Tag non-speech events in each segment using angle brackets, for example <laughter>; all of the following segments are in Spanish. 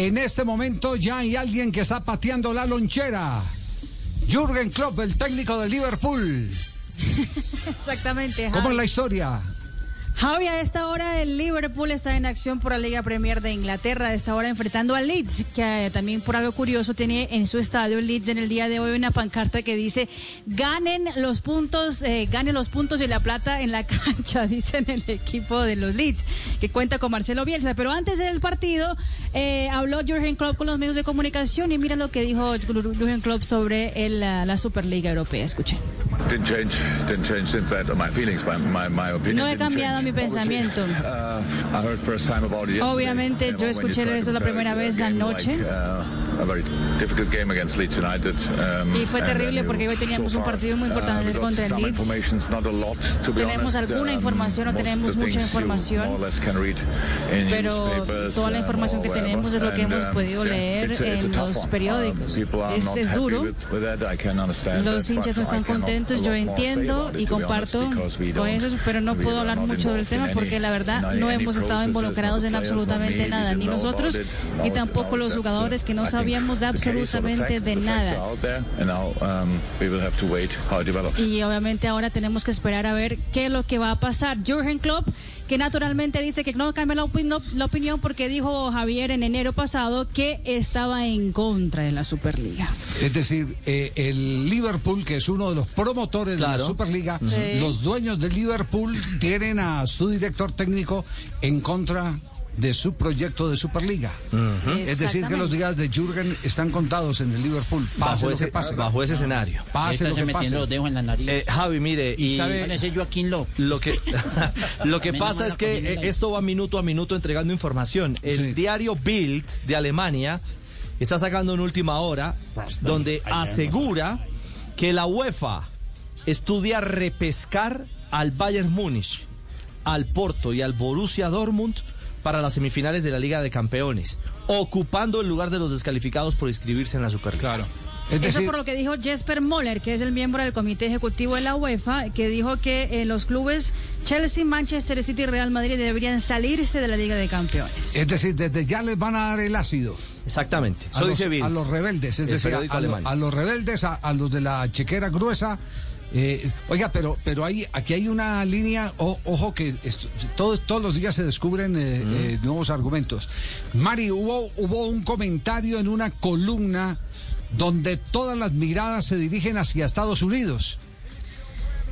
En este momento ya hay alguien que está pateando la lonchera. Jürgen Klopp, el técnico de Liverpool. <laughs> Exactamente. ¿Cómo es la historia? Javi, a esta hora el Liverpool está en acción por la Liga Premier de Inglaterra, a esta hora enfrentando al Leeds, que eh, también por algo curioso tiene en su estadio el Leeds en el día de hoy una pancarta que dice ganen los puntos, eh, ganen los puntos y la plata en la <laughs> cancha, dicen el equipo de los Leeds, que cuenta con Marcelo Bielsa. Pero antes del partido eh, habló Jurgen Klopp con los medios de comunicación y mira lo que dijo Jurgen Klopp sobre el, la, la Superliga Europea. Escuchen. Didn't change, didn't change since that. My feelings, my, my, my opinion No he cambiado change. Mi pensamiento. Uh. Obviamente, yo escuché eso la primera vez anoche. Like, a very difficult game against Leeds United. um, Y fue terrible porque hoy teníamos un partido muy importante uh, contra el Leeds. information, not a lot, to be Tenemos alguna Um, información, no tenemos mucha información. Pero toda la um, información or que tenemos es lo que hemos podido leer en los periódicos. Es, es duro. Los hinchas no están contentos, yo entiendo y comparto con eso, pero no puedo hablar mucho del tema porque la verdad no hemos estado involucrados en absolutamente me, nada, ni nosotros ni tampoco los jugadores que no think sabíamos absolutamente de nada. um. Y obviamente ahora tenemos que esperar a ver qué es lo que va a pasar. Jürgen Klopp, que naturalmente dice que no cambia la, opin- la opinión porque dijo Javier en enero pasado que estaba en contra de la Superliga. Es decir, eh, el Liverpool, que es uno de los promotores de la. Superliga, Sí. los dueños del Liverpool tienen a su director técnico en contra de su proyecto de Superliga. Es decir, que los días de Jürgen están contados en el Liverpool. Pase Bajo lo ese, que pase. bajo ese escenario. Pase lo que pase. los dedos en la nariz. Eh, Javi, mire, y, Joaquín López. lo que <laughs> <laughs> lo que pasa es que eh, esto va minuto a minuto entregando información. El Sí. diario Bild de Alemania está sacando en última hora donde asegura que la UEFA estudia repescar al Bayern Múnich, al Porto y al Borussia Dortmund para las semifinales de la Liga de Campeones, ocupando el lugar de los descalificados por inscribirse en la Superliga. Es Eso por lo que dijo Jesper Moller, que es el miembro del comité ejecutivo de la UEFA, que dijo que eh, los clubes Chelsea, Manchester City y Real Madrid deberían salirse de la Liga de Campeones. es decir, desde ya les van a dar el ácido. Exactamente. a Eso los, dice a los rebeldes, es El decir, a, periódico a lo- alemán. a los rebeldes, a, a los de la chequera gruesa. eh, oiga, pero pero hay, aquí hay una línea, o- ojo que esto- todos, todos los días se descubren eh, eh, nuevos argumentos. Mari, hubo, hubo un comentario en una columna donde todas las miradas se dirigen hacia Estados Unidos.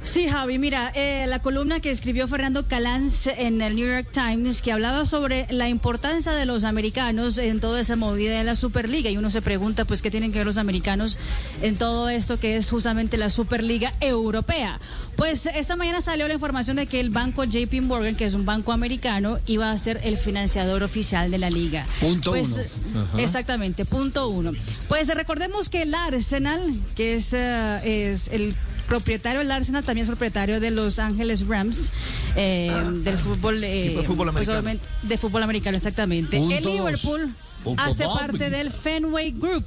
Sí, Javi, mira, eh, la columna que escribió Fernando Calanz en el New York Times, que hablaba sobre la importancia de los americanos en toda esa movida de la Superliga. Y uno se pregunta, pues, ¿qué tienen que ver los americanos en todo esto que es justamente la Superliga Europea? Pues esta mañana salió la información de que el banco JP Morgan, que es un banco americano, iba a ser el financiador oficial de la liga. Punto Pues, uno. Exactamente, punto uno. Pues recordemos que el Arsenal, que es, eh, es el propietario del Arsenal, también es propietario de Los Ángeles Rams, eh, del fútbol, eh, de fútbol pues, americano. de fútbol americano, exactamente. Punto el dos. Liverpool Punto hace dos. parte del Fenway Group,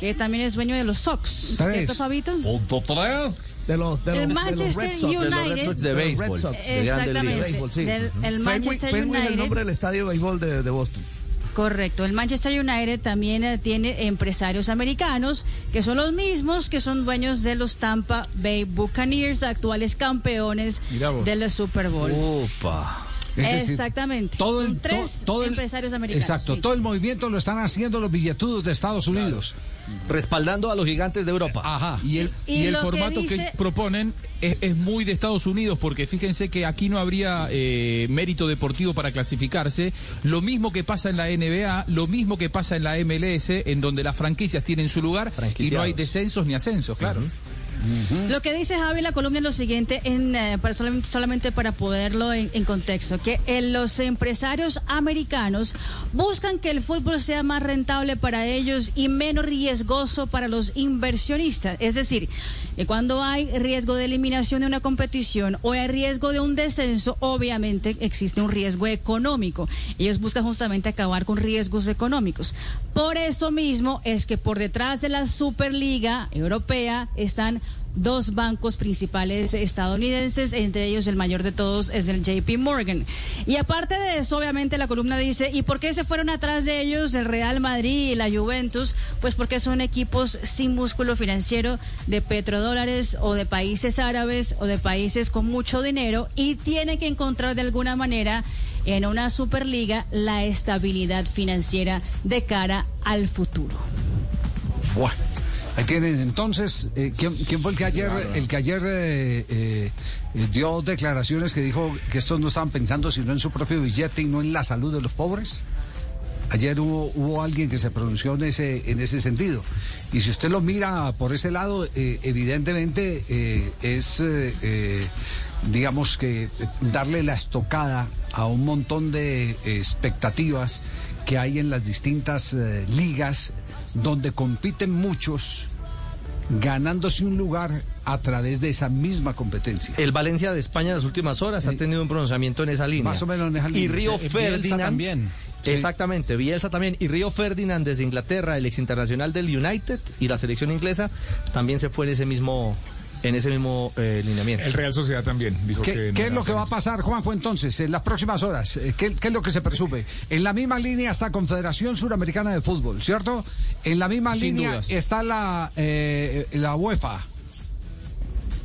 que también es dueño de los Sox, Tres. ¿cierto, Fabito? Punto tres. De los, de los, El de los Manchester. De los Red United. Sox de De los Red béisbol. Sox. de Grandes Exactamente. Ligas. béisbol, sí. Del- el Fenway, Manchester Fenway es el United. nombre del estadio de béisbol de, de Boston. Correcto. El Manchester United también eh, tiene empresarios americanos que son los mismos que son dueños de los Tampa Bay Buccaneers, actuales campeones del Super Bowl. Opa. Decir, Exactamente. Todo el, Son tres to- todo el- empresarios americanos. Exacto, sí. todo el movimiento lo están haciendo los billetudos de Estados Unidos. Respaldando a los gigantes de Europa. Ajá. Y el, Y y el que formato que, proponen es, es muy de Estados Unidos, porque fíjense que aquí no habría eh, mérito deportivo para clasificarse. Lo mismo que pasa en la NBA, lo mismo que pasa en la MLS, en donde las franquicias tienen su lugar y no hay descensos ni ascensos, claro. Lo que dice Javi la columna es lo siguiente, en, eh, solamente para ponerlo en, en contexto, que eh, los empresarios americanos buscan que el fútbol sea más rentable para ellos y menos riesgoso para los inversionistas. Es decir, que cuando hay riesgo de eliminación de una competición o hay riesgo de un descenso, obviamente existe un riesgo económico. Ellos buscan justamente acabar con riesgos económicos. Por eso mismo es que por detrás de la Superliga Europea están dos bancos principales estadounidenses, entre ellos el mayor de todos es el JP Morgan. Y aparte de eso, obviamente la columna dice, ¿y por qué se fueron atrás de ellos el Real Madrid y la Juventus? Pues porque son equipos sin músculo financiero de petrodólares o de países árabes o de países con mucho dinero y tienen que encontrar de alguna manera en una Superliga la estabilidad financiera de cara al futuro. Ahí tienen entonces, eh, ¿quién, quién fue el que ayer, el que ayer eh, eh, dio declaraciones que dijo que estos no estaban pensando sino en su propio billete y no en la salud de los pobres? Ayer hubo, hubo alguien que se pronunció en ese, en ese sentido. Y si usted lo mira por ese lado, evidentemente es, digamos que, darle la estocada a un montón de expectativas que hay en las distintas ligas donde compiten muchos ganándose un lugar a través de esa misma competencia. El Valencia de España en las últimas horas ha tenido un pronunciamiento en esa línea. Más o menos en esa línea. Y Río Sí, Ferdinand también. Exactamente, Bielsa también. Y Río Ferdinand desde Inglaterra, el ex internacional del United y la selección inglesa, también se fue en ese mismo, en ese mismo eh, lineamiento. El Real Sociedad también dijo ¿Qué, que... no qué es lo que va a pasar, Juanjo, entonces, en las próximas horas? Eh, ¿Qué, qué es lo que se presume? En la misma línea está Confederación Suramericana de Fútbol, ¿cierto? En la misma Sin línea dudas. está la, eh, la UEFA.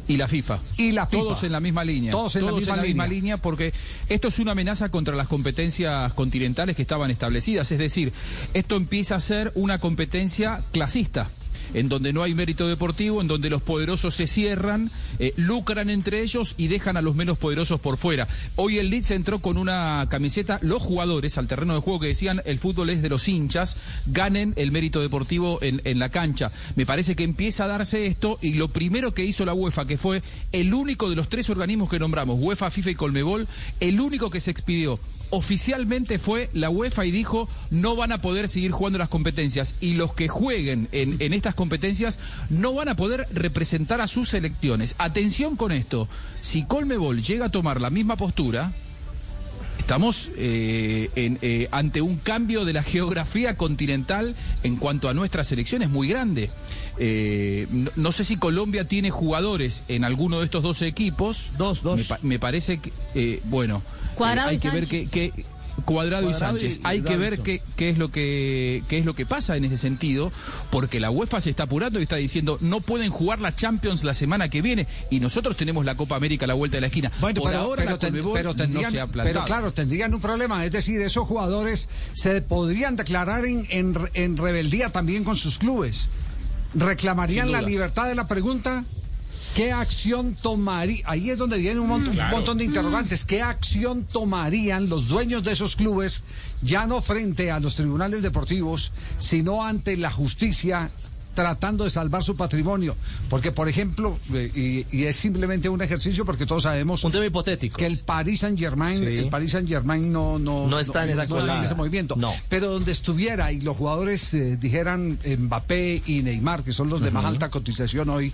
Y la FIFA. Y la FIFA. Todos en la misma línea. Todos en la misma línea. porque esto es una amenaza contra las competencias continentales que estaban establecidas. Es decir, esto empieza a ser una competencia clasista. En donde no hay mérito deportivo, en donde los poderosos se cierran, eh, lucran entre ellos y dejan a los menos poderosos por fuera. Hoy el Leeds entró con una camiseta, los jugadores al terreno de juego que decían el fútbol es de los hinchas, ganen el mérito deportivo en, en la cancha. Me parece que empieza a darse esto y lo primero que hizo la UEFA, que fue el único de los tres organismos que nombramos, UEFA, FIFA y Colmebol, el único que se expidió oficialmente fue la UEFA y dijo no van a poder seguir jugando las competencias y los que jueguen en, en estas competencias no van a poder representar a sus selecciones. Atención con esto, si Colmebol llega a tomar la misma postura, Estamos eh, eh, ante un cambio de la geografía continental en cuanto a nuestra selección, es muy grande. Eh, no, no sé si Colombia tiene jugadores en alguno de estos dos equipos. Dos, dos. Me, pa- me parece que, eh, bueno, Cuadrado hay y que ver qué, Sánchez. qué- Cuadrado, y Cuadrado Sánchez. y- y hay que ver qué, qué es lo que qué es lo que pasa en ese sentido, porque la UEFA se está apurando y está diciendo no pueden jugar la Champions la semana que viene y nosotros tenemos la Copa América a la vuelta de la esquina. Bueno, Por pero, ahora pero la ten- pero tendrían, no se ha pero claro, tendrían un problema. Es decir, esos jugadores se podrían declarar en, en, en rebeldía también con sus clubes. Reclamarían la libertad de la pregunta. ¿Qué acción tomaría? Ahí es donde viene un montón, un montón de interrogantes. ¿Qué acción tomarían los dueños de esos clubes, ya no frente a los tribunales deportivos, sino ante la justicia, tratando de salvar su patrimonio? Porque, por ejemplo, eh, y, y es simplemente un ejercicio, porque todos sabemos Un tema hipotético. que el Paris Saint Germain, Sí. el Paris Saint Germain no, no, No está en esa no está en colada. ese movimiento. No. Pero donde estuviera y los jugadores eh, dijeran Mbappé y Neymar, que son los de más alta cotización hoy,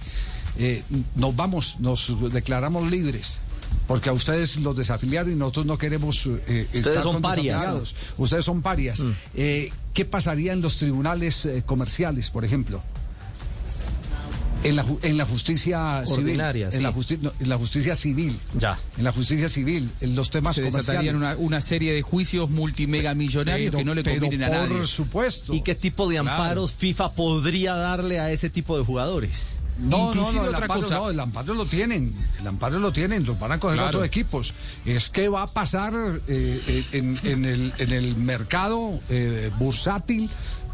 eh, nos vamos, nos declaramos libres. Porque a ustedes los desafiliaron y nosotros no queremos eh, estar son con parias. Ustedes son parias. Eh, ¿Qué pasaría en los tribunales eh, comerciales, por ejemplo? En la, ju- en la justicia Ordinaria, civil. En, la justi- no, en la justicia civil. Ya. En la justicia civil, en los temas se comerciales. una, una serie de juicios multimegamillonarios que no le convienen a nadie. Por supuesto. ¿Y qué tipo de Claro. amparos FIFA podría darle a ese tipo de jugadores? No, no, no, el otra amparo, cosa. no, el amparo lo tienen, el amparo lo tienen, los van a coger Claro. otros equipos. Es que va a pasar eh, eh, en, en el, en el mercado eh, bursátil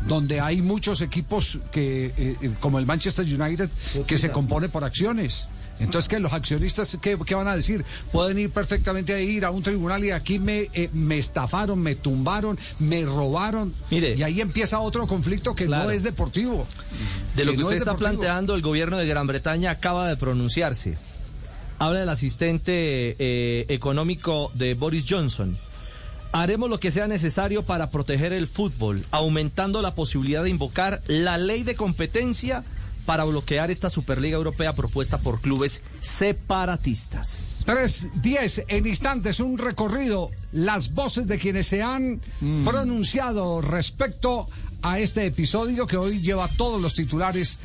donde hay muchos equipos que, eh, eh, como el Manchester United, que se compone por acciones. Entonces, ¿qué? ¿Los accionistas qué, qué van a decir? Pueden ir perfectamente a ir a un tribunal y aquí me, eh, me estafaron, me tumbaron, me robaron. Mire. y ahí empieza otro conflicto que Claro. no es deportivo. De lo que no usted es está deportivo. planteando, el gobierno de Gran Bretaña acaba de pronunciarse. Habla el asistente eh, económico de Boris Johnson. Haremos lo que sea necesario para proteger el fútbol, aumentando la posibilidad de invocar la ley de competencia para bloquear esta Superliga Europea propuesta por clubes separatistas. 3.10 en instantes, un recorrido, las voces de quienes se han pronunciado respecto a este episodio que hoy lleva todos los titulares,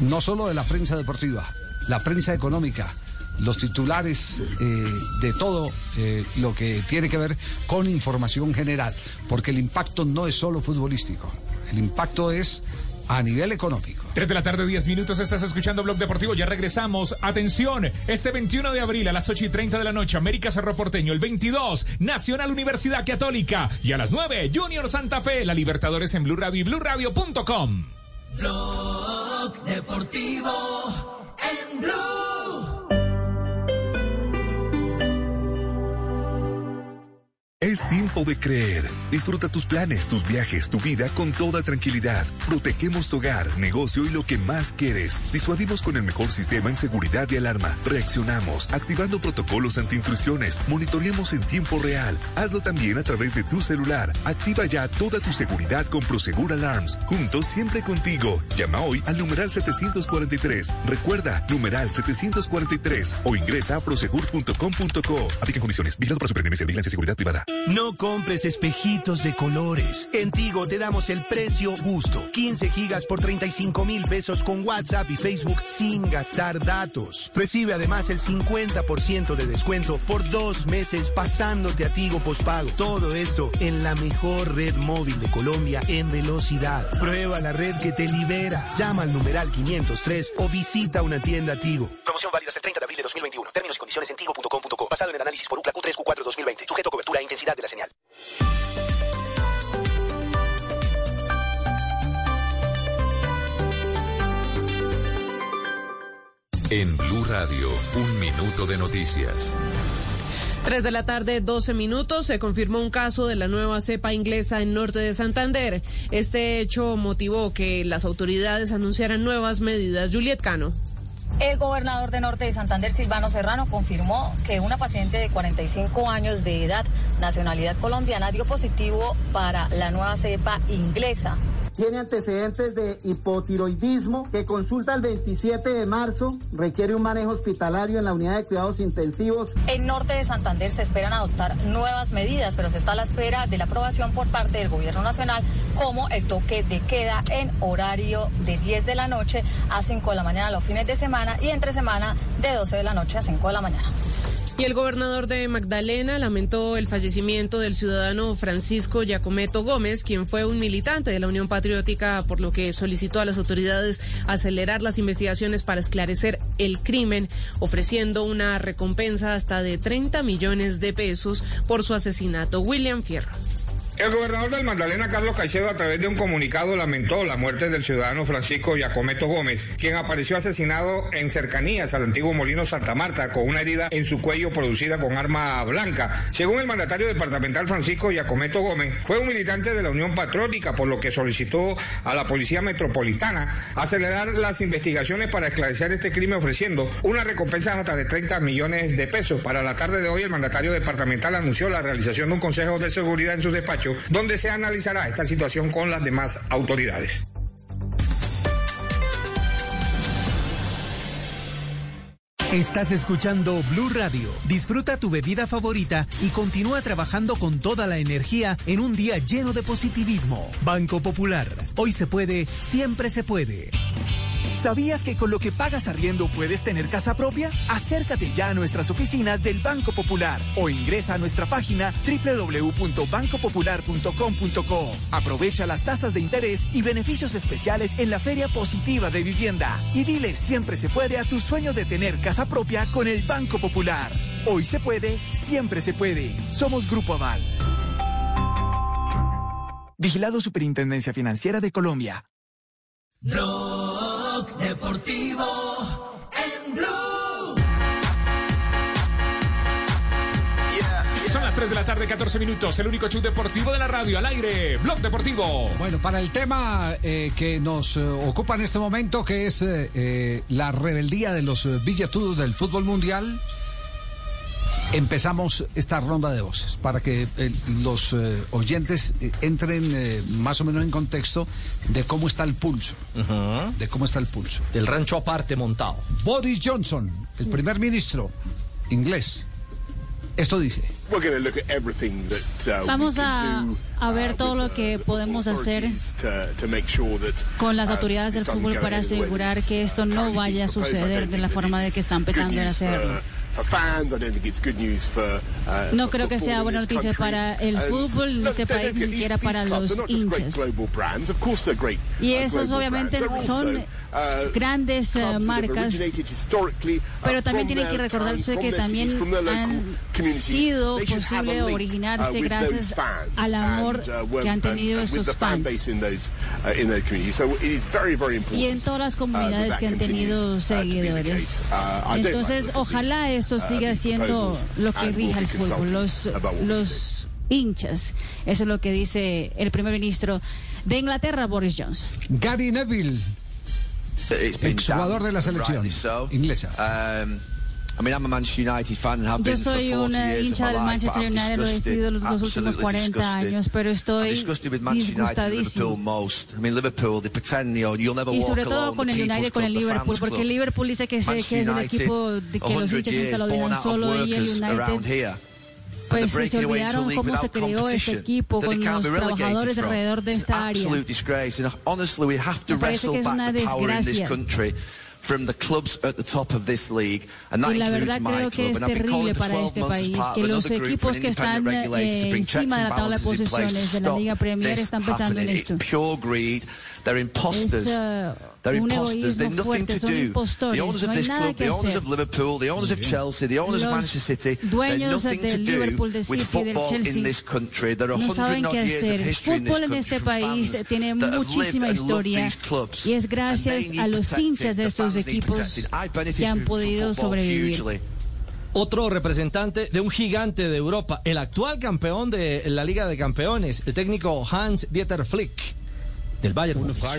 no solo de la prensa deportiva. la prensa económica, los titulares eh, de todo eh, lo que tiene que ver con información general, porque el impacto no es solo futbolístico, el impacto es a nivel económico. 3 de la tarde, 10 minutos, estás escuchando Blog Deportivo, ya regresamos. Atención, este 21 de abril a las 8 y 30 de la noche, América Cerro Porteño, el 22, Nacional Universidad Católica, y a las 9, Junior Santa Fe, la Libertadores en Blue Radio y BlueRadio.com. Blog Deportivo en Blue. Es tiempo de creer. Disfruta tus planes, tus viajes, tu vida con toda tranquilidad. Protegemos tu hogar, negocio y lo que más quieres. Disuadimos con el mejor sistema en seguridad y alarma. Reaccionamos, activando protocolos anti-intrusiones. Monitoreamos en tiempo real. Hazlo también a través de tu celular. Activa ya toda tu seguridad con Prosegur Alarms. Juntos siempre contigo. Llama hoy al numeral 743. Recuerda, numeral 743 o ingresa a prosegur.com.co. Aplican condiciones. Vigilado por Superintendencia de Vigilancia y Seguridad Privada. No compres espejitos de colores. En Tigo te damos el precio justo. 15 gigas por 35 mil pesos con WhatsApp y Facebook sin gastar datos. Recibe además el 50% de descuento por dos meses pasándote a Tigo Pospago. Todo esto en la mejor red móvil de Colombia en velocidad. Prueba la red que te libera. Llama al numeral 503 o visita una tienda Tigo. Promoción válida hasta el 30 de abril de 2021. Términos y condiciones en tigo.com.co. Basado en el análisis por UCLA Q3 Q4 2020. Sujeto a cobertura e intensidad de la señal. En Blue Radio, un minuto de noticias. 3 de la tarde, 12 minutos, se confirmó un caso de la nueva cepa inglesa en norte de Santander. Este hecho motivó que las autoridades anunciaran nuevas medidas. Juliet Cano. El gobernador de Norte de Santander, Silvano Serrano, confirmó que una paciente de 45 años de edad, nacionalidad colombiana, dio positivo para la nueva cepa inglesa. Tiene antecedentes de hipotiroidismo que consulta el 27 de marzo, requiere un manejo hospitalario en la unidad de cuidados intensivos. En Norte de Santander se esperan adoptar nuevas medidas, pero se está a la espera de la aprobación por parte del gobierno nacional, como el toque de queda en horario de 10 de la noche a 5 de la mañana los fines de semana y entre semana de 12 de la noche a 5 de la mañana. Y el gobernador de Magdalena lamentó el fallecimiento del ciudadano Francisco Giacometo Gómez, quien fue un militante de la Unión Patriótica, por lo que solicitó a las autoridades acelerar las investigaciones para esclarecer el crimen, ofreciendo una recompensa hasta de 30 millones de pesos por su asesinato. William Fierro. El gobernador del Magdalena, Carlos Caicedo, a través de un comunicado lamentó la muerte del ciudadano Francisco Giacometo Gómez, quien apareció asesinado en cercanías al antiguo Molino Santa Marta con una herida en su cuello producida con arma blanca. Según el mandatario departamental Francisco Giacometo Gómez, fue un militante de la Unión Patriótica, por lo que solicitó a la Policía Metropolitana acelerar las investigaciones para esclarecer este crimen ofreciendo una recompensa hasta de 30 millones de pesos. Para la tarde de hoy, el mandatario departamental anunció la realización de un consejo de seguridad en su despacho donde se analizará esta situación con las demás autoridades. Estás escuchando Blue Radio. Disfruta tu bebida favorita y continúa trabajando con toda la energía en un día lleno de positivismo. Banco Popular. Hoy se puede, siempre se puede. ¿Sabías que con lo que pagas arriendo puedes tener casa propia? Acércate ya a nuestras oficinas del Banco Popular o ingresa a nuestra página www.bancopopular.com.co. Aprovecha las tasas de interés y beneficios especiales en la Feria Positiva de Vivienda y dile siempre se puede a tu sueño de tener casa propia con el Banco Popular. Hoy se puede, siempre se puede. Somos Grupo Aval. Vigilado Superintendencia Financiera de Colombia. Deportivo en Blue. Son las 3 de la tarde, 14 minutos. El único show deportivo de la radio al aire. Blog Deportivo. Bueno, para el tema eh, que nos eh, ocupa en este momento, que es eh, eh, la rebeldía de los eh, billetudos del fútbol mundial, Empezamos esta ronda de voces para que eh, los eh, oyentes eh, entren eh, más o menos en contexto de cómo está el pulso. De cómo está el pulso. Del rancho aparte montado. Boris Johnson, el primer ministro inglés. Esto dice. Vamos a, a, ver todo lo que podemos hacer con las autoridades del fútbol para asegurar que esto no vaya a suceder de la forma de que están pensando en hacerlo. No creo que sea buena noticia para el fútbol este ni siquiera para los hinchas. Y esos obviamente son grandes uh, marcas, pero también tienen que recordarse que también han sido posible originarse gracias al amor que han tenido esos fans. Y en todas las comunidades que han tenido seguidores. Entonces, ojalá es esto siga siendo lo que rija el fútbol, los, los hinchas. Eso es lo que dice el primer ministro de Inglaterra, Boris Johnson. Gary Neville, exjugador de la selección inglesa. Yo soy una hincha del Manchester United, lo he sido los últimos 40 años, pero estoy disgustadísimo. Y sobre todo con el United, con el Liverpool, porque el Liverpool dice que, se, que es el equipo de que los hinchas nunca lo dejan solo y el United. pues si se olvidaron cómo se creó este equipo con los trabajadores alrededor de esta área. Me parece que es una desgracia. Y la verdad creo que es terrible para este país que los equipos que están encima de la tabla de posiciones de la Liga Premier están pensando en esto. Es, uh, un egoísmo fuerte, son impostores. No hay nada que hacer. Los dueños del Liverpool, del City, Chelsea no saben qué hacer. El fútbol en este país tiene muchísima historia y es gracias a los hinchas de equipos que han podido sobrevivir otro representante de un gigante de Europa, el actual campeón de la Liga de Campeones, el técnico Hans Dieter Flick. Del Bayern. Yo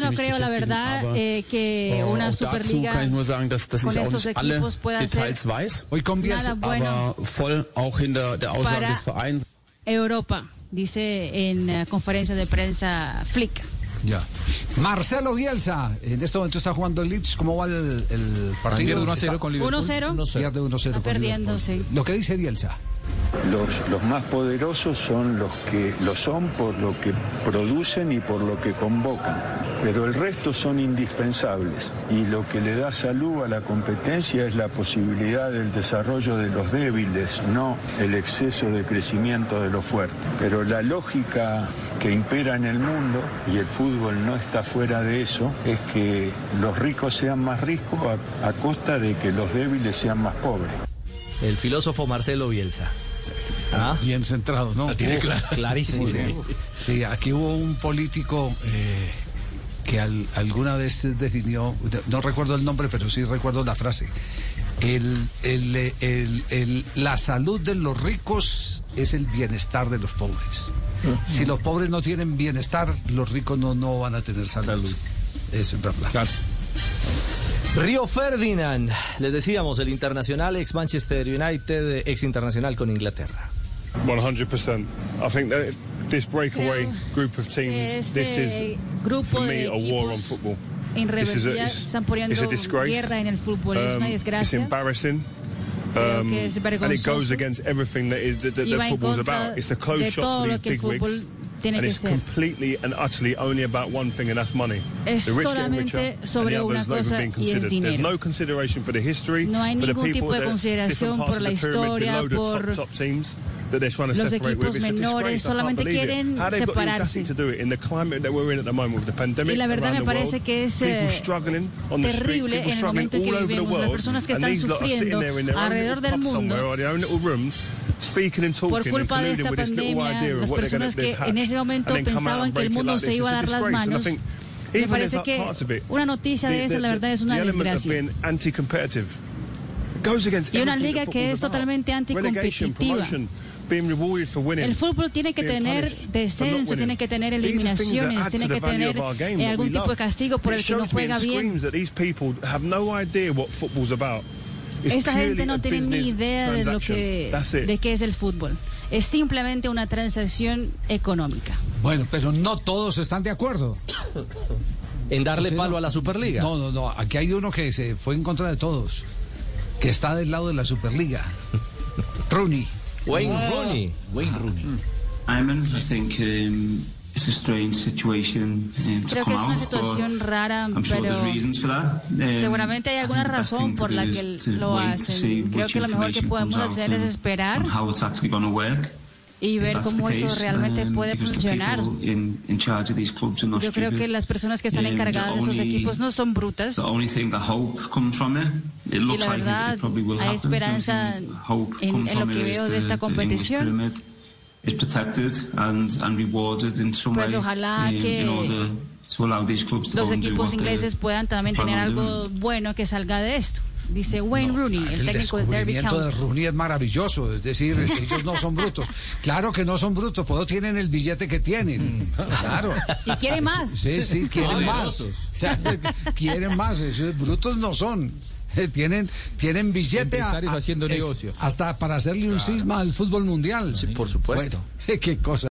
no creo, la verdad, eh, que una Superliga con estos equipos pueda ser nada bueno para Europa, dice en eh, conferencia de prensa Flick. Ya. Marcelo Bielsa, en este momento está jugando el Leeds. ¿Cómo va el, el partido? Pierde 1-0 con Liverpool. 1-0. Pierde 1-0. Perdiendo, Liverpool. sí. Lo que dice Bielsa. Los, más poderosos son los que lo son por lo que producen y por lo que convocan, pero el resto son indispensables y lo que le da salud a la competencia es la posibilidad del desarrollo de los débiles, no el exceso de crecimiento de los fuertes. Pero la lógica que impera en el mundo, y el fútbol no está fuera de eso, es que los ricos sean más ricos a costa de que los débiles sean más pobres el filósofo Marcelo Bielsa. Ah. Bien centrado, ¿no? La tiene claro. Clarísimo. Sí, aquí hubo un político eh, que alguna vez definió, no recuerdo el nombre, pero sí recuerdo la frase. La salud de los ricos es el bienestar de los pobres. Si los pobres no tienen bienestar, los ricos no, no van a tener salud. Eso es verdad. Claro. Río Ferdinand, les decíamos, el internacional ex Manchester United, ex internacional con Inglaterra. 100%. I think that this breakaway group of teams, this is for me a war on football. En rebeldía están. It's um, embarrassing. Um, and it goes against everything that, is, that, that, football's about. It's a close shot for these big wigs. Tiene que ser. Es solamente sobre una cosa y es dinero. no hay ningún tipo de consideración por la historia, por los equipos menores solamente quieren separarse. Y la verdad me parece que es eh, terrible en el momento en que vivimos. Las personas que están sufriendo alrededor del mundo por culpa de esta pandemia, las personas que en ese momento pensaban que el mundo se iba a dar las manos. Me parece que una noticia de esa, la verdad, es una desgracia. Y una liga que es totalmente anticompetitiva. El fútbol tiene que tener descenso, tiene que tener eliminaciones, tiene que tener eh, algún tipo de castigo por el que no juega bien. Esa gente no tiene ni idea de lo que de qué es el fútbol. Es simplemente una transacción económica. Bueno, pero no todos están de acuerdo. <coughs> en darle palo a la Superliga. No, no, no. Aquí hay uno que se fue en contra de todos, que está del lado de la Superliga. <laughs> Rooney. Wayne Rooney. Wayne Rooney. Además, think it's a strange situation to Creo que es una situación rara, pero seguramente hay alguna razón por la que lo hacen. Creo que lo mejor que podemos hacer es esperar y ver cómo the eso case, realmente puede funcionar. Yo creo que las personas que están encargadas de esos equipos no son brutas. The only thing that hope comes from it, it Y looks la like it- verdad, hay happen. esperanza en, en lo que veo de esta competición. Pues way ojalá in, que in order to allow these clubs to Los equipos what they ingleses puedan también tener algo bueno que salga de esto. Dice Wayne Rooney, el El técnico de Derby descubrimiento de County. Rooney es maravilloso, es decir, ellos no son brutos. Claro que no son brutos, pues tienen el billete que tienen. Claro. Y quiere más. Sí, sí, quieren más. <laughs> Quieren más, esos brutos no son. <laughs> Tienen, tienen billete a- haciendo es- negocios. hasta para hacerle un cisma al fútbol mundial. Sí, por supuesto. Bueno, <laughs> qué cosa.